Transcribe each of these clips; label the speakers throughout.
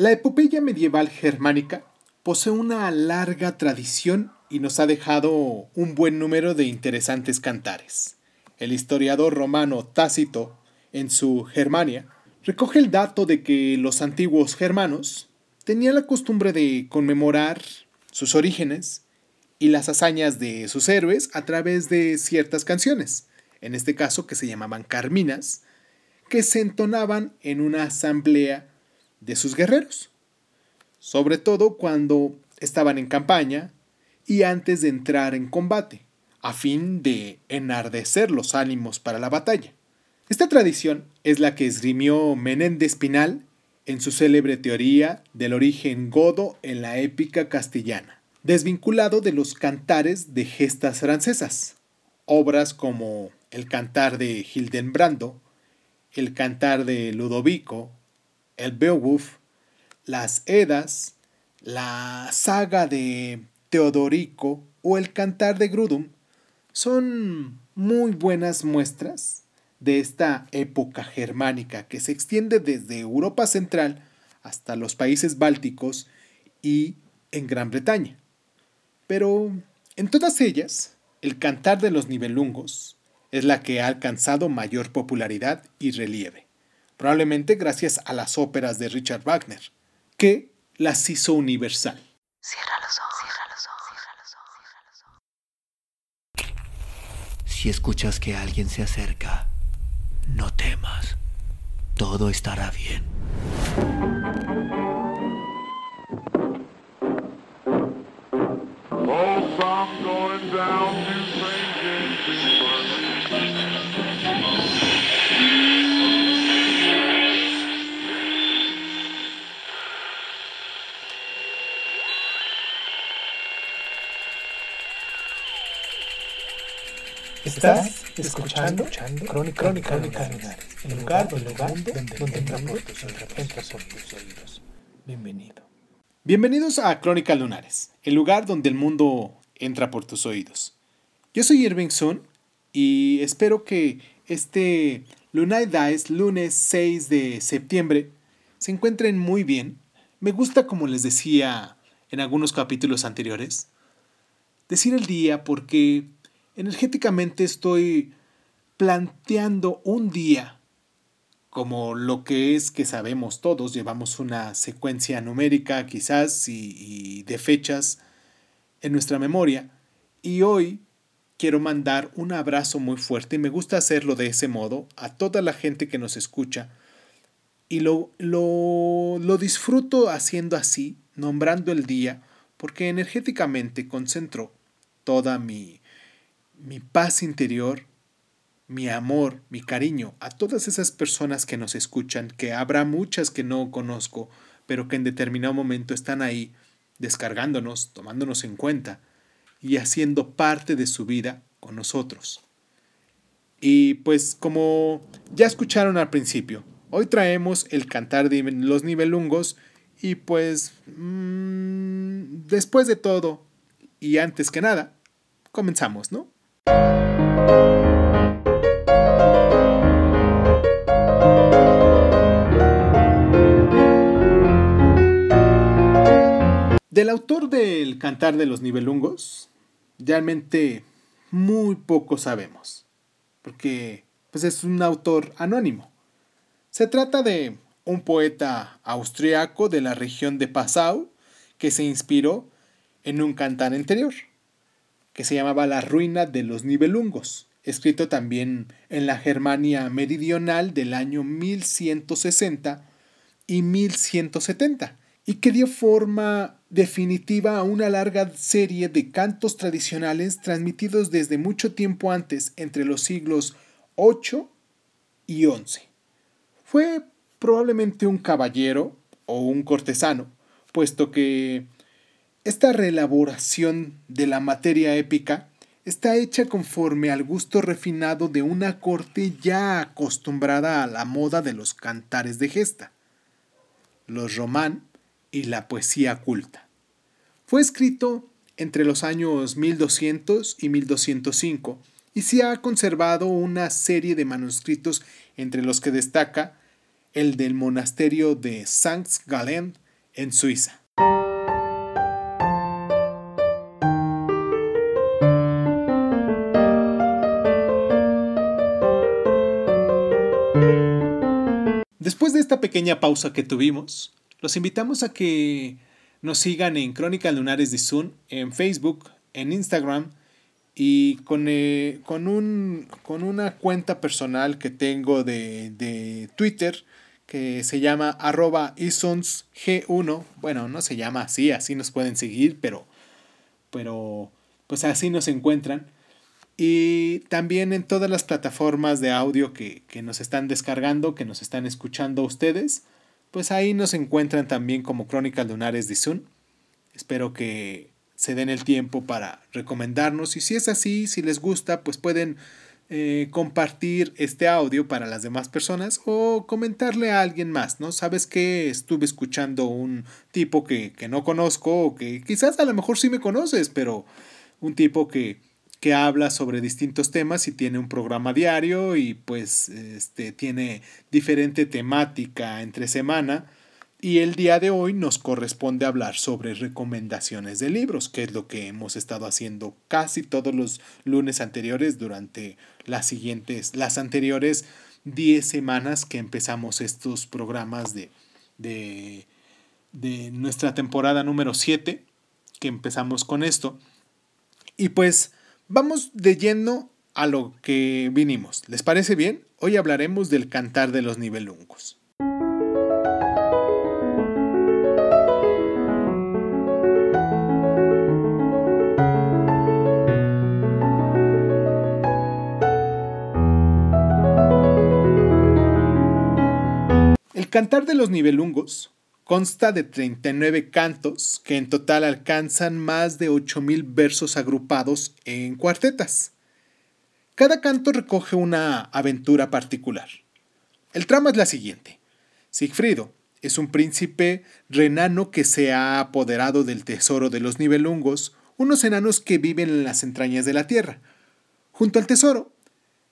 Speaker 1: La epopeya medieval germánica posee una larga tradición y nos ha dejado un buen número de interesantes cantares. El historiador romano Tácito, en su Germania, recoge el dato de que los antiguos germanos tenían la costumbre de conmemorar sus orígenes y las hazañas de sus héroes a través de ciertas canciones, en este caso que se llamaban carminas, que se entonaban en una asamblea de sus guerreros, sobre todo cuando estaban en campaña y antes de entrar en combate, a fin de enardecer los ánimos para la batalla. Esta tradición es la que esgrimió Menéndez Pinal en su célebre teoría del origen godo en la épica castellana, desvinculado de los cantares de gestas francesas. Obras como el cantar de Hildenbrando, el cantar de Ludovico, el Beowulf, las Edas, la saga de Teodorico o el cantar de Grudum son muy buenas muestras de esta época germánica que se extiende desde Europa Central hasta los países bálticos y en Gran Bretaña. Pero en todas ellas, el cantar de los nivelungos es la que ha alcanzado mayor popularidad y relieve probablemente gracias a las óperas de Richard Wagner, que las hizo universal. Cierra los ojos, cierra los ojos, cierra los ojos,
Speaker 2: cierra los ojos. Si escuchas que alguien se acerca, no temas. Todo estará bien.
Speaker 1: Estás escuchando, Crónica, Crónica, el lugar, donde, donde, entra por tus, oídos. Bienvenido. Bienvenidos a Crónica Lunares, el lugar donde el mundo entra por tus oídos. Yo soy Irving Sun y espero que este Lunay Dice, lunes 6 de septiembre, se encuentren muy bien. Me gusta, como les decía en algunos capítulos anteriores, decir el día porque energéticamente estoy planteando un día como lo que es que sabemos todos, llevamos una secuencia numérica quizás y, de fechas en nuestra memoria. Y hoy quiero mandar un abrazo muy fuerte y me gusta hacerlo de ese modo a toda la gente que nos escucha. Y lo, lo, lo disfruto haciendo así, nombrando el día, porque energéticamente concentro toda mi, mi paz interior, mi amor, mi cariño a todas esas personas que nos escuchan, que habrá muchas que no conozco, pero que en determinado momento están ahí descargándonos, tomándonos en cuenta y haciendo parte de su vida con nosotros. Y pues como ya escucharon al principio, hoy traemos el cantar de los nivelungos y pues mm, después de todo y antes que nada, comenzamos, ¿no? Del autor del Cantar de los Nibelungos, realmente muy poco sabemos, porque pues es un autor anónimo. Se trata de un poeta austriaco de la región de Passau que se inspiró en un cantar anterior que se llamaba La ruina de los Nibelungos, escrito también en la Germania meridional del año 1160 y 1170, y que dio forma definitiva a una larga serie de cantos tradicionales transmitidos desde mucho tiempo antes, entre los siglos 8 y 11. Fue probablemente un caballero o un cortesano, puesto que esta reelaboración de la materia épica está hecha conforme al gusto refinado de una corte ya acostumbrada a la moda de los cantares de gesta, los román y la poesía culta. Fue escrito entre los años 1200 y 1205 y se ha conservado una serie de manuscritos entre los que destaca el del monasterio de Saint Gallen en Suiza. Esta pequeña pausa que tuvimos, los invitamos a que nos sigan en Crónicas Lunares de Zoom, en Facebook, en Instagram y con, eh, con, un, con una cuenta personal que tengo de, de Twitter que se llama arroba isonsg1. Bueno, no se llama así, así nos pueden seguir, pero, pero pues así nos encuentran. Y también en todas las plataformas de audio que, que nos están descargando, que nos están escuchando ustedes, pues ahí nos encuentran también como Crónicas Lunares de Sun. Espero que se den el tiempo para recomendarnos y si es así, si les gusta, pues pueden eh, compartir este audio para las demás personas o comentarle a alguien más, ¿no? Sabes que estuve escuchando un tipo que, que no conozco o que quizás a lo mejor sí me conoces, pero un tipo que, que habla sobre distintos temas y tiene un programa diario y pues este, tiene diferente temática entre semana y el día de hoy nos corresponde hablar sobre recomendaciones de libros, que es lo que hemos estado haciendo casi todos los lunes anteriores durante las siguientes, las anteriores 10 semanas que empezamos estos programas de, de, de nuestra temporada número 7, que empezamos con esto. Y pues vamos de lleno a lo que vinimos. ¿Les parece bien? Hoy hablaremos del cantar de los nivelungos. Cantar de los Nivelungos consta de 39 cantos que en total alcanzan más de 8.000 versos agrupados en cuartetas. Cada canto recoge una aventura particular. El trama es la siguiente. Sigfrido es un príncipe renano que se ha apoderado del tesoro de los Nivelungos, unos enanos que viven en las entrañas de la tierra. Junto al tesoro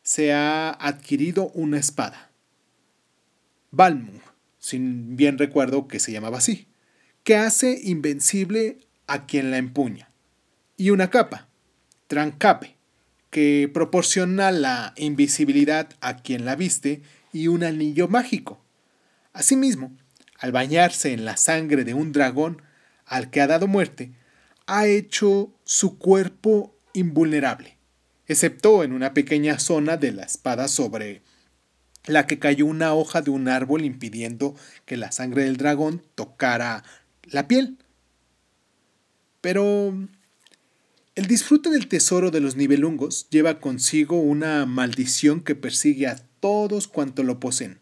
Speaker 1: se ha adquirido una espada. Balmung, sin bien recuerdo que se llamaba así, que hace invencible a quien la empuña, y una capa, trancape, que proporciona la invisibilidad a quien la viste, y un anillo mágico. Asimismo, al bañarse en la sangre de un dragón al que ha dado muerte, ha hecho su cuerpo invulnerable, excepto en una pequeña zona de la espada sobre la que cayó una hoja de un árbol impidiendo que la sangre del dragón tocara la piel. Pero el disfrute del tesoro de los nivelungos lleva consigo una maldición que persigue a todos cuanto lo poseen.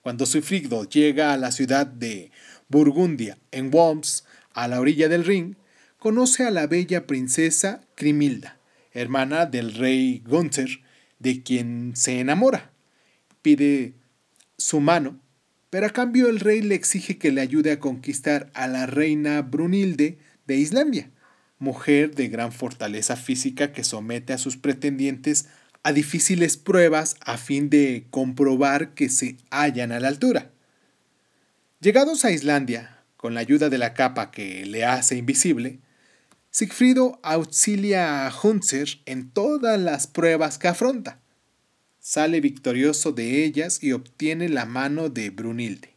Speaker 1: Cuando Sufrigdo llega a la ciudad de Burgundia, en Worms, a la orilla del Ring, conoce a la bella princesa Crimilda, hermana del rey Gunther, de quien se enamora pide su mano, pero a cambio el rey le exige que le ayude a conquistar a la reina Brunilde de Islandia, mujer de gran fortaleza física que somete a sus pretendientes a difíciles pruebas a fin de comprobar que se hallan a la altura. Llegados a Islandia, con la ayuda de la capa que le hace invisible, Sigfrido auxilia a Hunzer en todas las pruebas que afronta sale victorioso de ellas y obtiene la mano de Brunilde.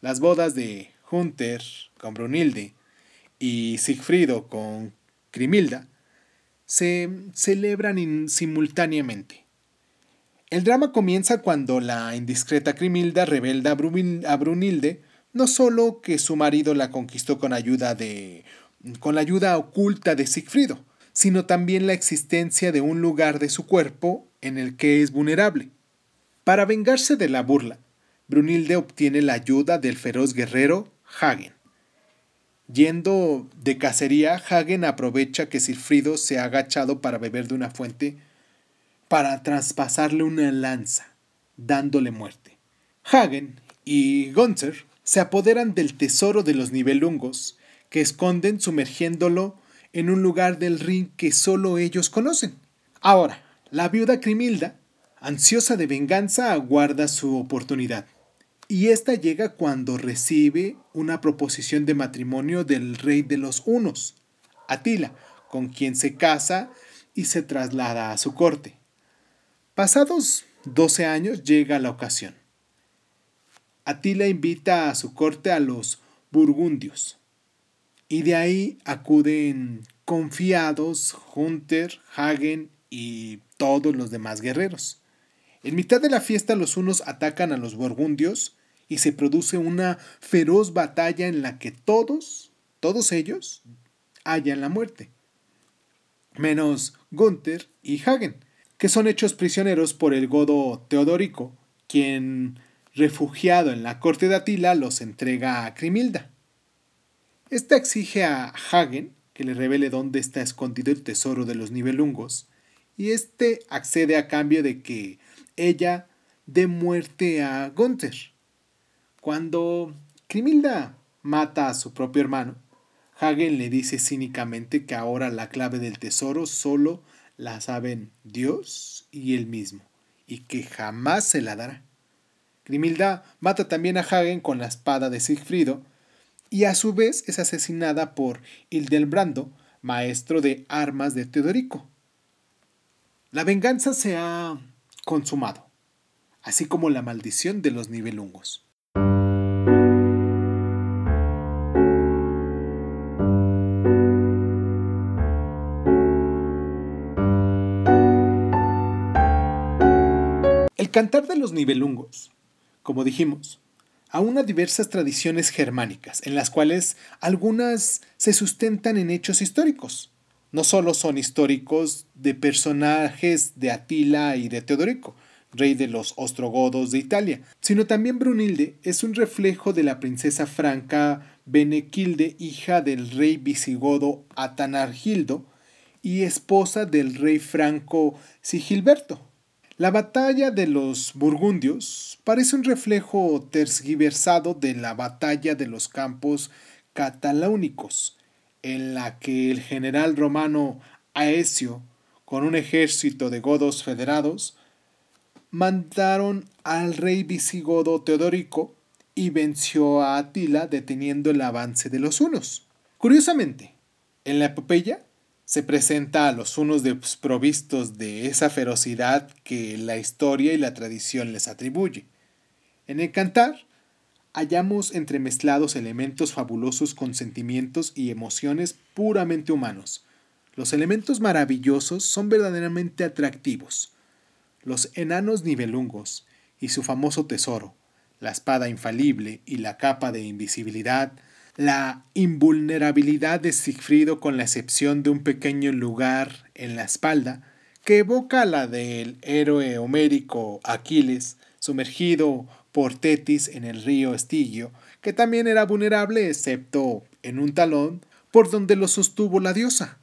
Speaker 1: Las bodas de Hunter con Brunilde y Sigfrido con Crimilda se celebran simultáneamente. El drama comienza cuando la indiscreta Crimilda revela a Brunilde no solo que su marido la conquistó con ayuda de con la ayuda oculta de Sigfrido, sino también la existencia de un lugar de su cuerpo en el que es vulnerable. Para vengarse de la burla, Brunilde obtiene la ayuda del feroz guerrero Hagen. Yendo de cacería, Hagen aprovecha que Silfrido se ha agachado para beber de una fuente para traspasarle una lanza, dándole muerte. Hagen y Gunther se apoderan del tesoro de los nivelungos, que esconden sumergiéndolo en un lugar del ring que solo ellos conocen. Ahora, la viuda Crimilda, ansiosa de venganza, aguarda su oportunidad. Y esta llega cuando recibe una proposición de matrimonio del rey de los hunos, Atila, con quien se casa y se traslada a su corte. Pasados 12 años llega la ocasión. Atila invita a su corte a los burgundios, y de ahí acuden confiados Hunter, Hagen y todos los demás guerreros. En mitad de la fiesta los unos atacan a los burgundios y se produce una feroz batalla en la que todos, todos ellos, hallan la muerte. Menos Gunther y Hagen, que son hechos prisioneros por el godo Teodorico, quien, refugiado en la corte de Atila, los entrega a Crimilda. Esta exige a Hagen que le revele dónde está escondido el tesoro de los nivelungos, y éste accede a cambio de que ella dé muerte a Gunther. Cuando Crimilda mata a su propio hermano, Hagen le dice cínicamente que ahora la clave del tesoro solo la saben Dios y él mismo, y que jamás se la dará. Grimilda mata también a Hagen con la espada de Sigfrido, y a su vez es asesinada por Hildebrando, maestro de armas de Teodorico. La venganza se ha consumado, así como la maldición de los nivelungos. El cantar de los nivelungos, como dijimos, aúna diversas tradiciones germánicas, en las cuales algunas se sustentan en hechos históricos. No solo son históricos de personajes de Atila y de Teodorico, rey de los ostrogodos de Italia, sino también Brunilde es un reflejo de la princesa franca Benequilde, hija del rey visigodo Atanargildo y esposa del rey franco Sigilberto. La batalla de los burgundios parece un reflejo tergiversado de la batalla de los campos cataláunicos, en la que el general romano Aesio, con un ejército de godos federados, mandaron al rey visigodo Teodorico y venció a Atila deteniendo el avance de los hunos. Curiosamente, en la epopeya se presenta a los unos desprovistos de esa ferocidad que la historia y la tradición les atribuye. En el cantar hallamos entremezclados elementos fabulosos con sentimientos y emociones puramente humanos. Los elementos maravillosos son verdaderamente atractivos. Los enanos nivelungos y su famoso tesoro, la espada infalible y la capa de invisibilidad, la invulnerabilidad de Sigfrido con la excepción de un pequeño lugar en la espalda, que evoca la del héroe homérico Aquiles, sumergido por Tetis en el río Estigio, que también era vulnerable excepto en un talón por donde lo sostuvo la diosa.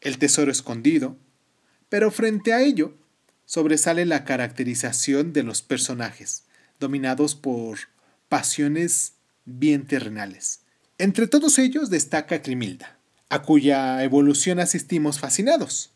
Speaker 1: El tesoro escondido, pero frente a ello sobresale la caracterización de los personajes, dominados por pasiones bien terrenales. Entre todos ellos destaca Crimilda, a cuya evolución asistimos fascinados.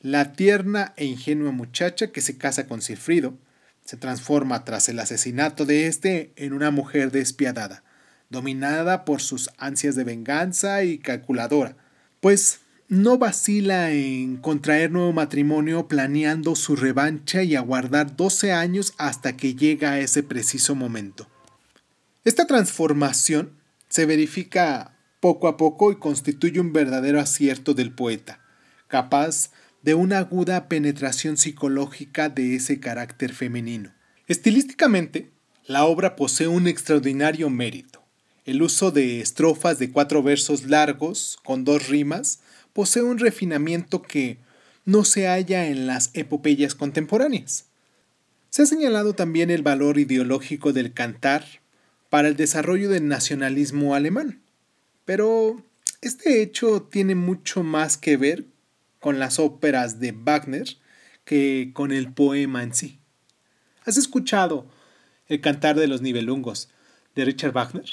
Speaker 1: La tierna e ingenua muchacha que se casa con Silfrido se transforma tras el asesinato de éste en una mujer despiadada, dominada por sus ansias de venganza y calculadora, pues no vacila en contraer nuevo matrimonio planeando su revancha y aguardar 12 años hasta que llega ese preciso momento. Esta transformación se verifica poco a poco y constituye un verdadero acierto del poeta, capaz de una aguda penetración psicológica de ese carácter femenino. Estilísticamente, la obra posee un extraordinario mérito. El uso de estrofas de cuatro versos largos, con dos rimas, posee un refinamiento que no se halla en las epopeyas contemporáneas. Se ha señalado también el valor ideológico del cantar para el desarrollo del nacionalismo alemán. Pero este hecho tiene mucho más que ver con las óperas de Wagner que con el poema en sí. ¿Has escuchado El cantar de los nivelungos de Richard Wagner?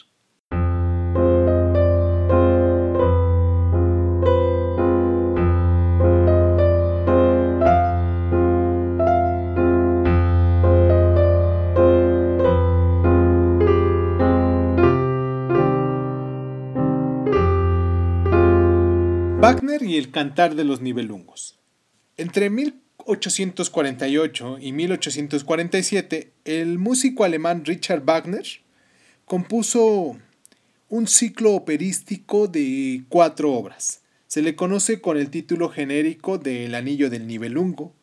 Speaker 1: Wagner y el cantar de los Nibelungos. Entre 1848 y 1847, el músico alemán Richard Wagner compuso un ciclo operístico de cuatro obras. Se le conoce con el título genérico de El Anillo del Nibelungo,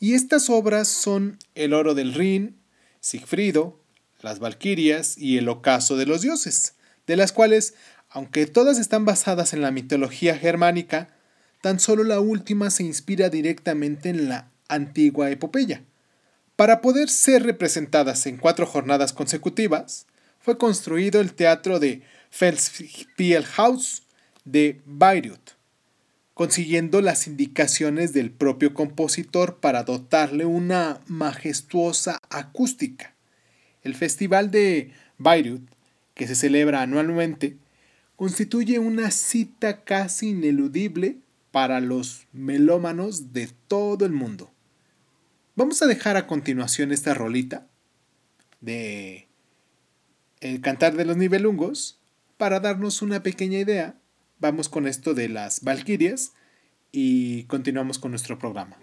Speaker 1: y estas obras son El Oro del Rin, Sigfrido, Las Valquirias y El Ocaso de los Dioses, de las cuales, aunque todas están basadas en la mitología germánica, tan solo la última se inspira directamente en la antigua epopeya. Para poder ser representadas en cuatro jornadas consecutivas, fue construido el teatro de Felsspielhaus de Bayreuth, consiguiendo las indicaciones del propio compositor para dotarle una majestuosa acústica. El Festival de Bayreuth, que se celebra anualmente, constituye una cita casi ineludible para los melómanos de todo el mundo. Vamos a dejar a continuación esta rolita de El cantar de los nivelungos para darnos una pequeña idea, vamos con esto de las Valquirias y continuamos con nuestro programa.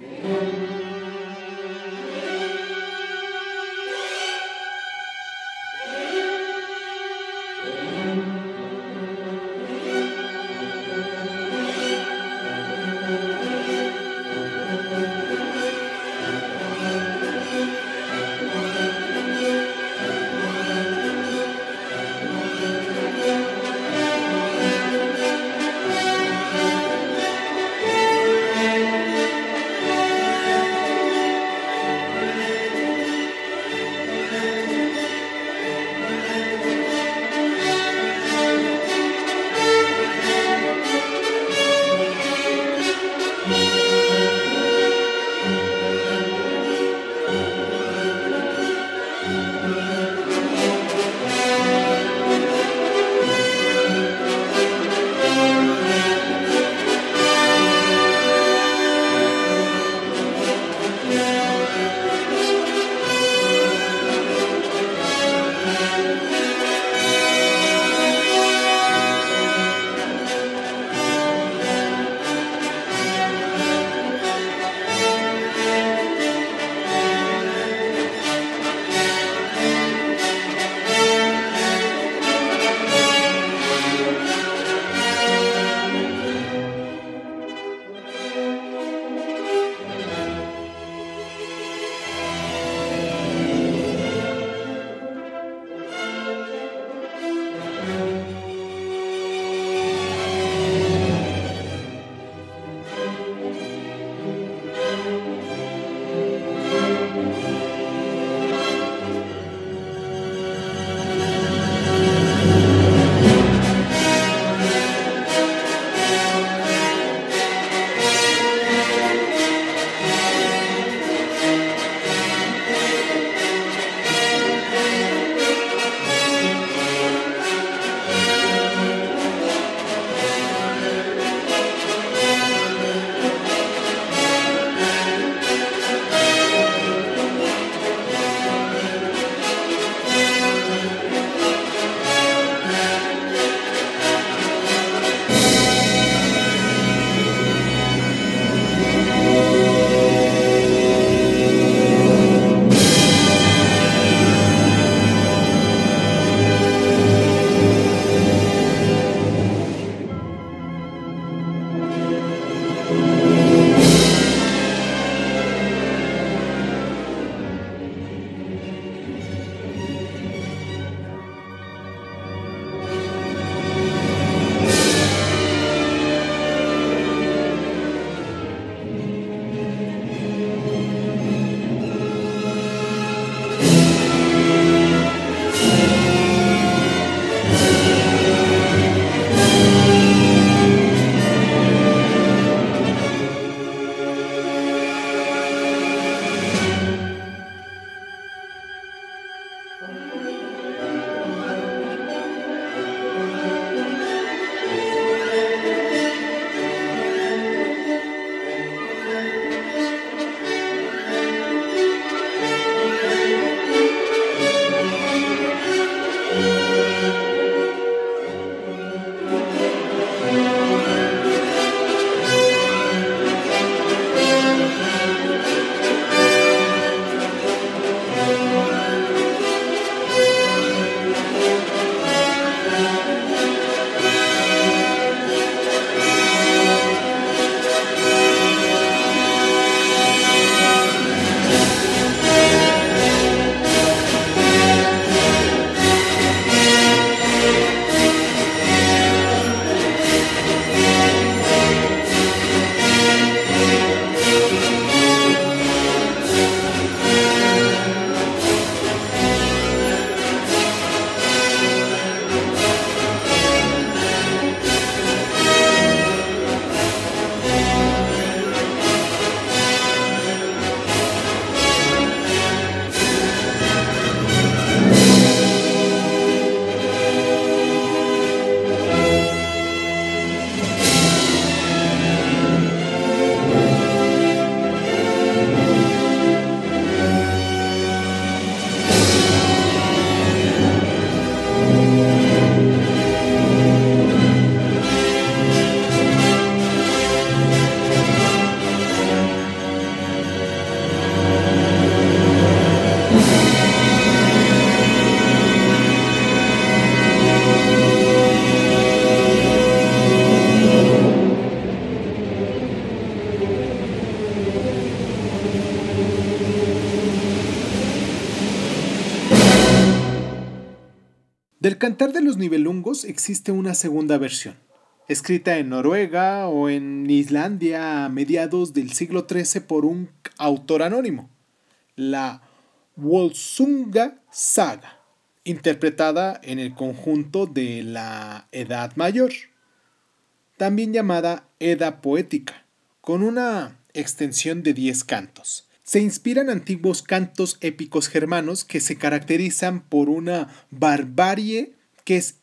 Speaker 1: Del Cantar de los Nibelungos existe una segunda versión, escrita en Noruega o en Islandia a mediados del siglo XIII por un autor anónimo, la Wolsunga Saga, interpretada en el conjunto de la Edad Mayor, también llamada Edda Poética, con una extensión de 10 cantos se inspiran antiguos cantos épicos germanos que se caracterizan por una barbarie que es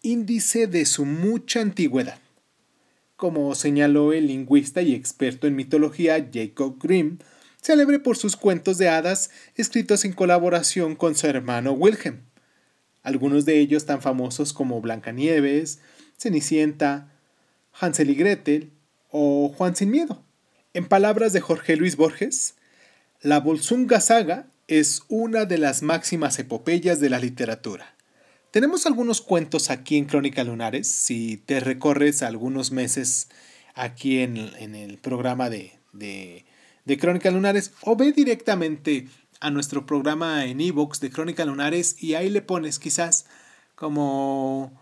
Speaker 1: índice de su mucha antigüedad. Como señaló el lingüista y experto en mitología Jacob Grimm, célebre por sus cuentos de hadas escritos en colaboración con su hermano Wilhelm. Algunos de ellos tan famosos como Blancanieves, Cenicienta, Hansel y Gretel o Juan sin Miedo. En palabras de Jorge Luis Borges, la Bolsunga Saga es una de las máximas epopeyas de la literatura. Tenemos algunos cuentos aquí en Crónica Lunares, si te recorres algunos meses aquí en, el programa de, de, de, Crónica Lunares o ve directamente a nuestro programa en Evox de Crónica Lunares y ahí le pones quizás como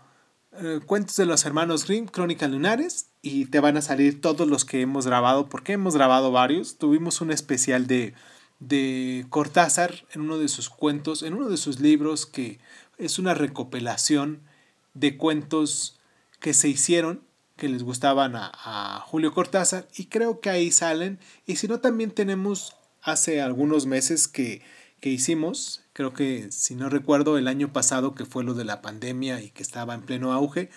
Speaker 1: eh, cuentos de los hermanos Grimm, Crónica Lunares y te van a salir todos los que hemos grabado porque hemos grabado varios. Tuvimos un especial de de Cortázar en uno de sus cuentos, en uno de sus libros que es una recopilación de cuentos que se hicieron, que les gustaban a, Julio Cortázar y creo que ahí salen. Y si no, también tenemos hace algunos meses que, que hicimos, creo que si no recuerdo el año pasado que fue lo de la pandemia y que estaba en pleno auge,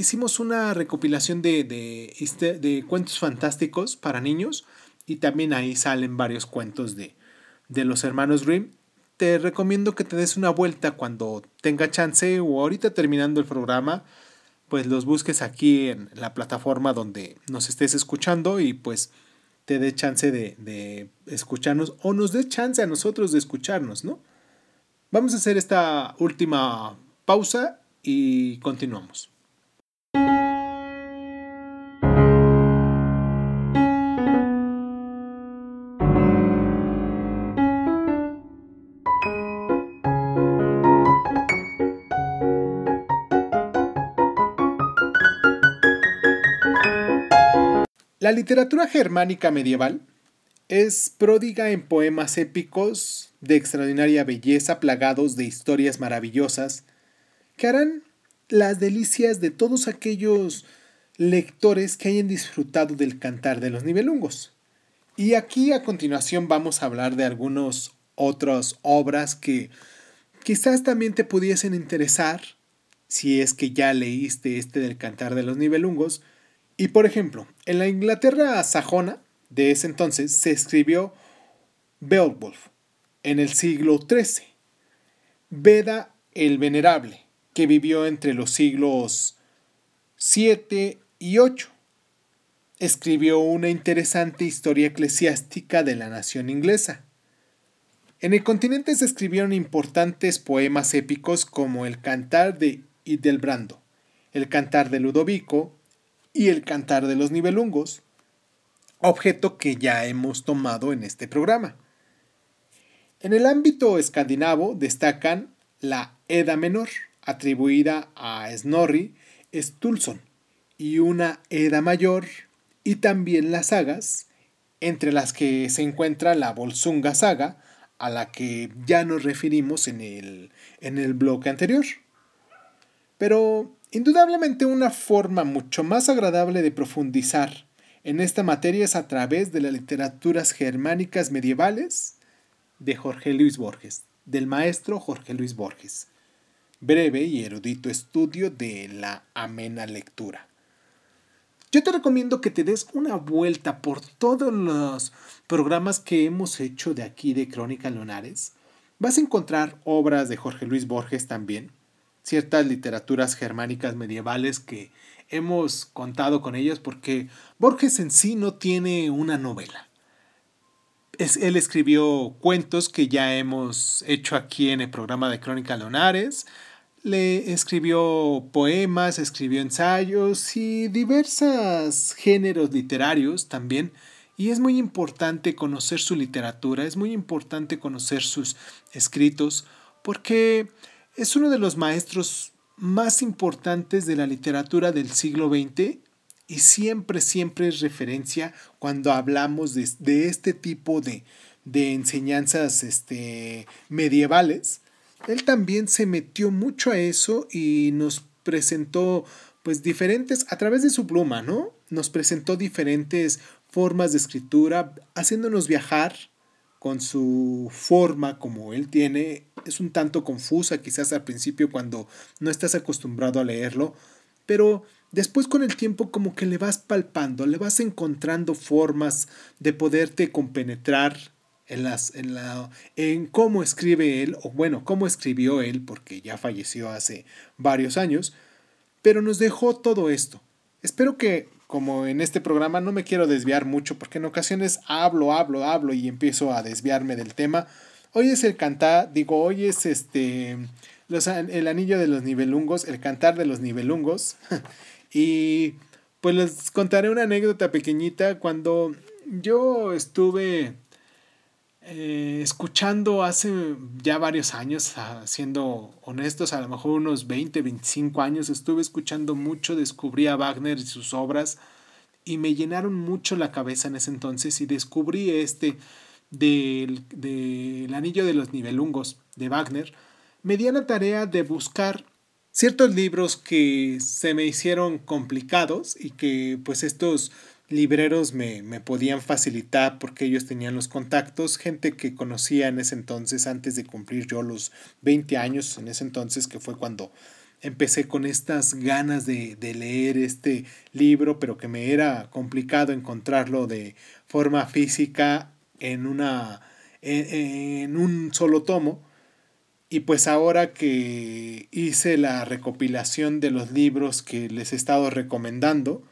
Speaker 1: hicimos una recopilación de, de, de cuentos fantásticos para niños y también ahí salen varios cuentos de, de los hermanos Grimm. Te recomiendo que te des una vuelta cuando tenga chance o ahorita terminando el programa, pues los busques aquí en la plataforma donde nos estés escuchando y pues te dé chance de, de escucharnos o nos dé chance a nosotros de escucharnos, ¿no? Vamos a hacer esta última pausa y continuamos. La literatura germánica medieval es pródiga en poemas épicos de extraordinaria belleza plagados de historias maravillosas que harán las delicias de todos aquellos lectores que hayan disfrutado del cantar de los nivelungos. Y aquí a continuación vamos a hablar de algunas otras obras que quizás también te pudiesen interesar si es que ya leíste este del cantar de los nivelungos y por ejemplo, en la Inglaterra sajona de ese entonces se escribió Beowulf en el siglo XIII. Beda el Venerable, que vivió entre los siglos 7 y 8. Escribió una interesante historia eclesiástica de la nación inglesa. En el continente se escribieron importantes poemas épicos como el Cantar de Idelbrando, el Cantar de Ludovico, y el cantar de los nivelungos, objeto que ya hemos tomado en este programa. En el ámbito escandinavo destacan la Edda menor, atribuida a Snorri Sturluson, y una Edda mayor, y también las sagas, entre las que se encuentra la Volsunga saga, a la que ya nos referimos en el, en el bloque anterior. Pero Indudablemente una forma mucho más agradable de profundizar en esta materia es a través de las literaturas germánicas medievales de Jorge Luis Borges, del maestro Jorge Luis Borges. Breve y erudito estudio de la amena lectura. Yo te recomiendo que te des una vuelta por todos los programas que hemos hecho de aquí de Crónica Lunares. Vas a encontrar obras de Jorge Luis Borges también ciertas literaturas germánicas medievales que hemos contado con ellas porque Borges en sí no tiene una novela. Es, él escribió cuentos que ya hemos hecho aquí en el programa de Crónica Leonares. Le escribió poemas, escribió ensayos y diversos géneros literarios también. Y es muy importante conocer su literatura, es muy importante conocer sus escritos, porque es uno de los maestros más importantes de la literatura del siglo XX y siempre, siempre es referencia cuando hablamos de, este tipo de, de enseñanzas este, medievales. Él también se metió mucho a eso y nos presentó pues diferentes, a través de su pluma, ¿no? Nos presentó diferentes formas de escritura, haciéndonos viajar con su forma como él tiene. Es un tanto confusa quizás al principio cuando no estás acostumbrado a leerlo, pero después con el tiempo como que le vas palpando, le vas encontrando formas de poderte compenetrar en, las, en, la, en cómo escribe él, o bueno, cómo escribió él, porque ya falleció hace varios años, pero nos dejó todo esto. Espero que, como en este programa, no me quiero desviar mucho, porque en ocasiones hablo, hablo, hablo y empiezo a desviarme del tema. Hoy es el cantar, digo, hoy es este, los, el anillo de los nivelungos, el cantar de los nivelungos. y pues les contaré una anécdota pequeñita cuando yo estuve eh, escuchando hace ya varios años, siendo honestos, a lo mejor unos 20, 25 años, estuve escuchando mucho, descubrí a Wagner y sus obras y me llenaron mucho la cabeza en ese entonces y descubrí este del, del Anillo de los Nivelungos de Wagner. Me di a la tarea de buscar ciertos libros que se me hicieron complicados y que pues estos libreros me, me, podían facilitar porque ellos tenían los contactos, gente que conocía en ese entonces, antes de cumplir yo los 20 años, en ese entonces que fue cuando empecé con estas ganas de, de leer este libro, pero que me era complicado encontrarlo de forma física en, una, en un solo tomo. Y pues ahora que hice la recopilación de los libros que les he estado recomendando,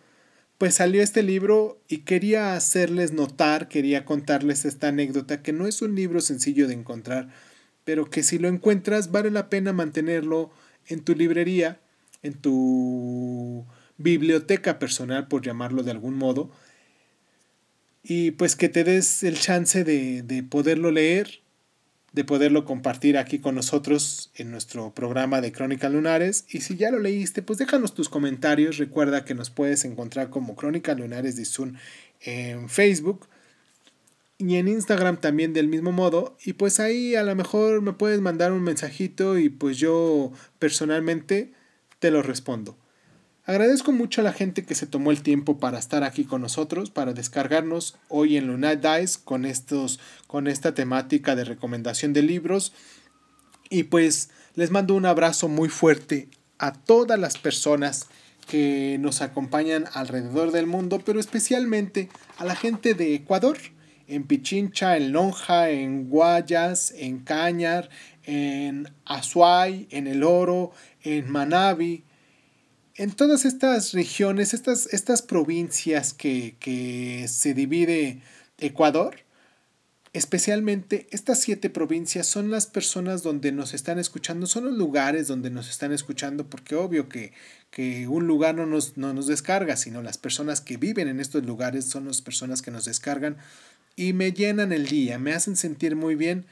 Speaker 1: pues salió este libro y quería hacerles notar, quería contarles esta anécdota, que no es un libro sencillo de encontrar, pero que si lo encuentras vale la pena mantenerlo en tu librería, en tu biblioteca personal, por llamarlo de algún modo, y pues que te des el chance de, de poderlo leer de poderlo compartir aquí con nosotros en nuestro programa de Crónicas Lunares. Y si ya lo leíste, pues déjanos tus comentarios. Recuerda que nos puedes encontrar como Crónicas Lunares de Zoom en Facebook y en Instagram también del mismo modo. Y pues ahí a lo mejor me puedes mandar un mensajito y pues yo personalmente te lo respondo. Agradezco mucho a la gente que se tomó el tiempo para estar aquí con nosotros, para descargarnos hoy en Lunar Dice con, estos, con esta temática de recomendación de libros. Y pues les mando un abrazo muy fuerte a todas las personas que nos acompañan alrededor del mundo, pero especialmente a la gente de Ecuador, en Pichincha, en Lonja, en Guayas, en Cañar, en Azuay, en El Oro, en Manabi, en todas estas regiones, estas, estas provincias que, que se divide Ecuador, especialmente estas siete provincias son las personas donde nos están escuchando, son los lugares donde nos están escuchando, porque obvio que, que un lugar no nos, no nos descarga, sino las personas que viven en estos lugares son las personas que nos descargan y me llenan el día, me hacen sentir muy bien.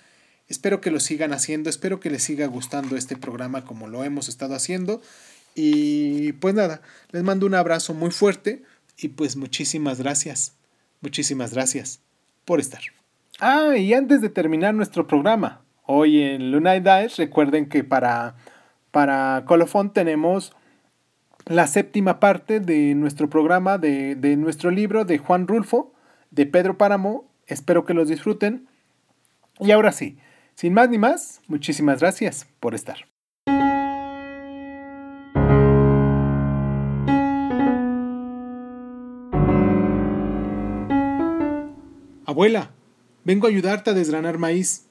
Speaker 1: Espero que lo sigan haciendo, espero que les siga gustando este programa como lo hemos estado haciendo y pues nada, les mando un abrazo muy fuerte y pues muchísimas gracias, muchísimas gracias por estar. Ah, y antes de terminar nuestro programa, hoy en Lunay Dice, recuerden que para, para Colofón tenemos la séptima parte de nuestro programa, de, de nuestro libro de Juan Rulfo, de Pedro Páramo. Espero que los disfruten. Y ahora sí, sin más ni más, muchísimas gracias por estar. Abuela, vengo a ayudarte a desgranar maíz.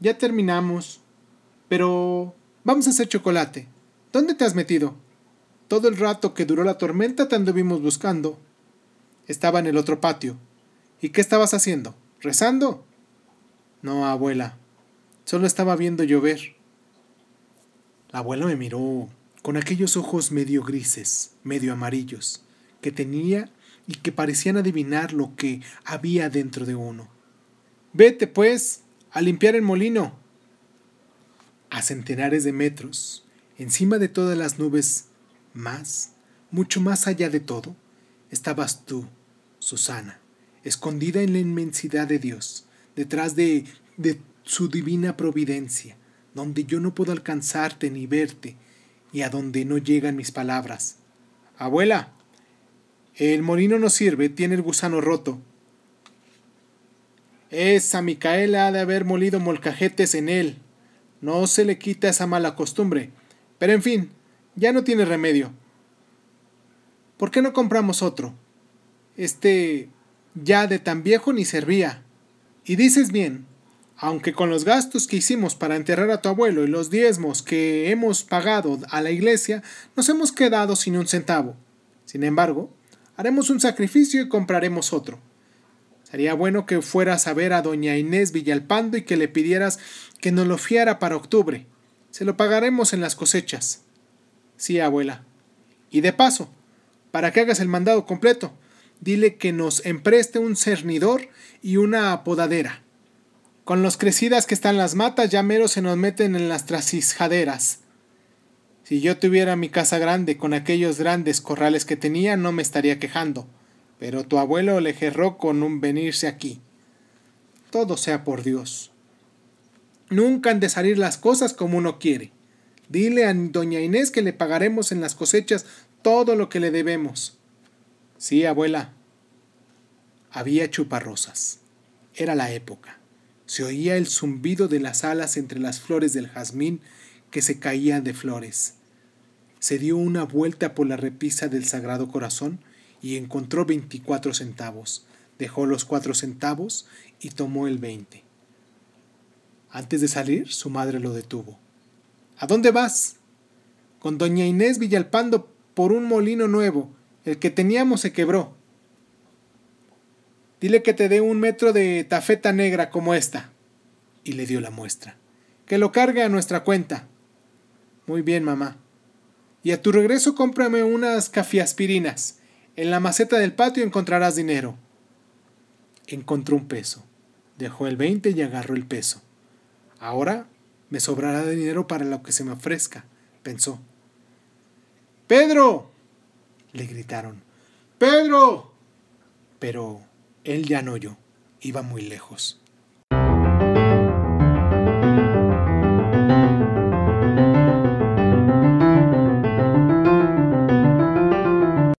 Speaker 1: Ya terminamos. Pero... Vamos a hacer chocolate. ¿Dónde te has metido? Todo el rato que duró la tormenta te anduvimos buscando. Estaba en el otro patio. ¿Y qué estabas haciendo? ¿Rezando? No, abuela. Solo estaba viendo llover. La abuela me miró con aquellos ojos medio grises, medio amarillos, que tenía y que parecían adivinar lo que había dentro de uno. Vete, pues, a limpiar el molino. a centenares de metros, encima de todas las nubes, más, mucho más allá de todo, estabas tú, Susana, escondida en la inmensidad de Dios, detrás de, de su divina providencia, donde yo no puedo alcanzarte ni verte, y a donde no llegan mis palabras. Abuela, el molino no sirve, tiene el gusano roto. Esa Micaela ha de haber molido molcajetes en él. No se le quita esa mala costumbre. Pero en fin, ya no tiene remedio. ¿Por qué no compramos otro? Este ya de tan viejo ni servía. Y dices bien, aunque con los gastos que hicimos para enterrar a tu abuelo y los diezmos que hemos pagado a la iglesia, nos hemos quedado sin un centavo. Sin embargo, haremos un sacrificio y compraremos otro. Sería bueno que fueras a ver a doña Inés Villalpando y que le pidieras que nos lo fiara para octubre. Se lo pagaremos en las cosechas. Sí, abuela. Y de paso, para que hagas el mandado completo, dile que nos empreste un cernidor y una podadera. Con los crecidas que están las matas, ya mero se nos meten en las trasisjaderas. Si yo tuviera mi casa grande con aquellos grandes corrales que tenía, no me estaría quejando. Pero tu abuelo le gerró con un venirse aquí. Todo sea por Dios. Nunca han de salir las cosas como uno quiere. Dile a doña Inés que le pagaremos en las cosechas todo lo que le debemos. Sí, abuela. Había chuparrosas. Era la época. Se oía el zumbido de las alas entre las flores del jazmín que se caían de flores. Se dio una vuelta por la repisa del Sagrado Corazón y encontró veinticuatro centavos. Dejó los cuatro centavos y tomó el veinte. Antes de salir, su madre lo detuvo. ¿A dónde vas? Con doña Inés Villalpando por un molino nuevo. El que teníamos se quebró. Dile que te dé un metro de tafeta negra como esta. Y le dio la muestra. Que lo cargue a nuestra cuenta. Muy bien, mamá. Y a tu regreso cómprame unas cafiaspirinas. En la maceta del patio encontrarás dinero. Encontró un peso. Dejó el veinte y agarró el peso. Ahora me sobrará dinero para lo que se me ofrezca, pensó. Pedro. le gritaron. Pedro. Pero él ya no oyó, iba muy lejos.